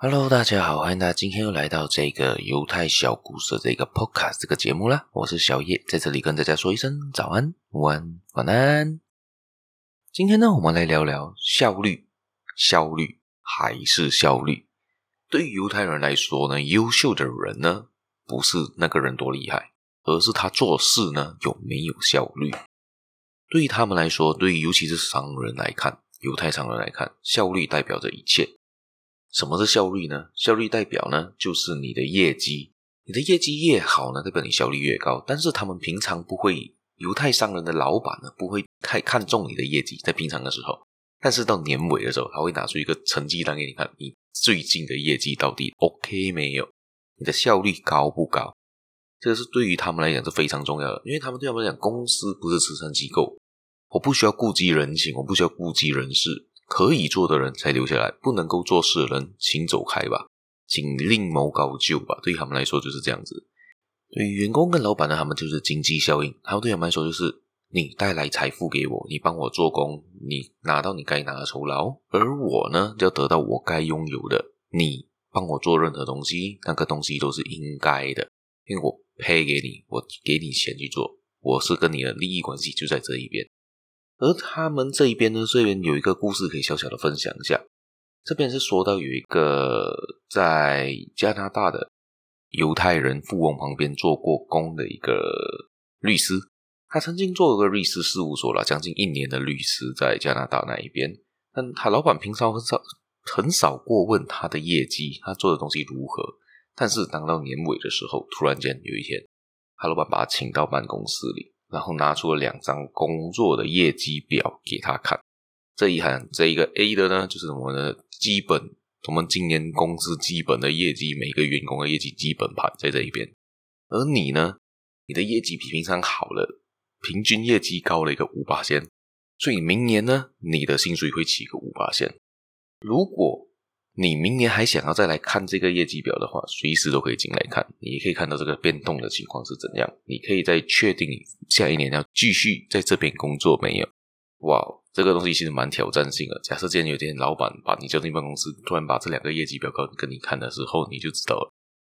Hello，大家好，欢迎大家今天又来到这个犹太小故事的这个 Podcast 这个节目啦。我是小叶，在这里跟大家说一声早安、午安、晚安。今天呢，我们来聊聊效率，效率还是效率。对于犹太人来说呢，优秀的人呢，不是那个人多厉害，而是他做事呢有没有效率。对于他们来说，对于尤其是商人来看，犹太商人来看，效率代表着一切。什么是效率呢？效率代表呢，就是你的业绩。你的业绩越好呢，代表你效率越高。但是他们平常不会，犹太商人的老板呢，不会太看重你的业绩，在平常的时候。但是到年尾的时候，他会拿出一个成绩单给你看，你最近的业绩到底 OK 没有？你的效率高不高？这个是对于他们来讲是非常重要的，因为他们对他们来讲，公司不是慈善机构，我不需要顾及人情，我不需要顾及人事。可以做的人才留下来，不能够做事的人，请走开吧，请另谋高就吧。对他们来说就是这样子。对于员工跟老板呢，他们就是经济效应。还有对他们来说就是你带来财富给我，你帮我做工，你拿到你该拿的酬劳，而我呢就要得到我该拥有的。你帮我做任何东西，那个东西都是应该的，因为我配给你，我给你钱去做，我是跟你的利益关系就在这一边。而他们这一边呢，这边有一个故事可以小小的分享一下。这边是说到有一个在加拿大的犹太人富翁旁边做过工的一个律师，他曾经做过律师事务所了将近一年的律师，在加拿大那一边。但他老板平常很少很少过问他的业绩，他做的东西如何。但是当到年尾的时候，突然间有一天，他老板把他请到办公室里。然后拿出了两张工作的业绩表给他看，这一行这一个 A 的呢，就是我们的基本，我们今年公司基本的业绩，每个员工的业绩基本盘在这一边。而你呢，你的业绩比平常好了，平均业绩高了一个五八线，所以明年呢，你的薪水会起个五八线。如果你明年还想要再来看这个业绩表的话，随时都可以进来看。你可以看到这个变动的情况是怎样。你可以再确定下一年要继续在这边工作没有？哇，这个东西其实蛮挑战性的。假设今天有一天老板把你叫进办公室，突然把这两个业绩表跟跟你看的时候，你就知道了。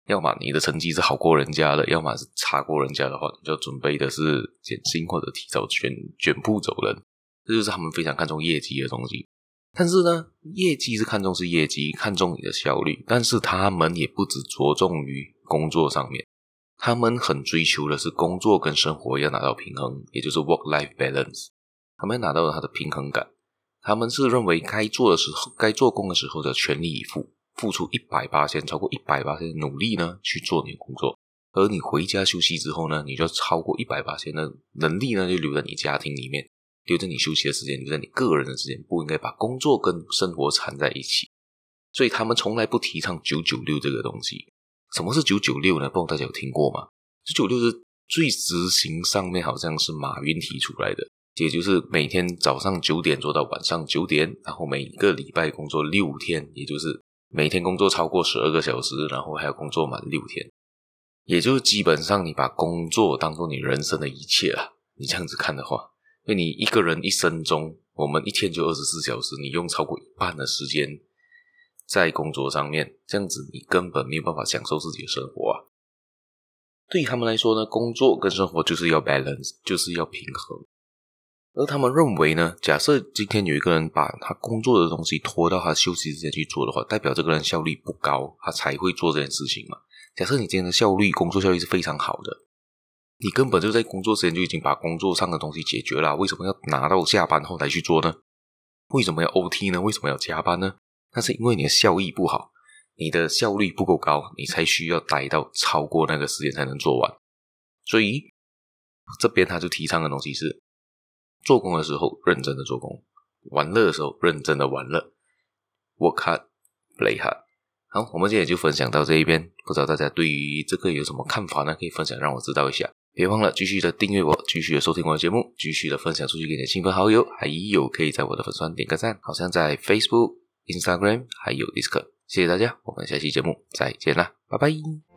要么你的成绩是好过人家的，要么是差过人家的话，你就准备的是减薪或者提早卷卷铺走人。这就是他们非常看重业绩的东西。但是呢，业绩是看重是业绩，看重你的效率。但是他们也不只着重于工作上面，他们很追求的是工作跟生活要拿到平衡，也就是 work-life balance。他们拿到了他的平衡感。他们是认为该做的时候，该做工的时候的全力以赴，付出一百八千，超过一百八千的努力呢去做你的工作。而你回家休息之后呢，你就超过一百八千的能力呢，就留在你家庭里面。留在你休息的时间，留在你个人的时间，不应该把工作跟生活缠在一起。所以他们从来不提倡九九六这个东西。什么是九九六呢？不知道大家有听过吗？九九六是最执行上面好像是马云提出来的，也就是每天早上九点做到晚上九点，然后每个礼拜工作六天，也就是每天工作超过十二个小时，然后还要工作满六天，也就是基本上你把工作当做你人生的一切啊。你这样子看的话。因为你一个人一生中，我们一天就二十四小时，你用超过一半的时间在工作上面，这样子你根本没有办法享受自己的生活啊。对他们来说呢，工作跟生活就是要 balance，就是要平衡。而他们认为呢，假设今天有一个人把他工作的东西拖到他休息时间去做的话，代表这个人效率不高，他才会做这件事情嘛。假设你今天的效率，工作效率是非常好的。你根本就在工作时间就已经把工作上的东西解决了，为什么要拿到下班后才去做呢？为什么要 OT 呢？为什么要加班呢？那是因为你的效益不好，你的效率不够高，你才需要待到超过那个时间才能做完。所以这边他就提倡的东西是：做工的时候认真的做工，玩乐的时候认真的玩乐。Work hard, play hard。好，我们今天就分享到这一边，不知道大家对于这个有什么看法呢？可以分享让我知道一下。别忘了继续的订阅我，继续的收听我的节目，继续的分享出去给你的亲朋好友，还有可以在我的粉专点个赞，好像在 Facebook、Instagram 还有 Discord。谢谢大家，我们下期节目再见啦，拜拜。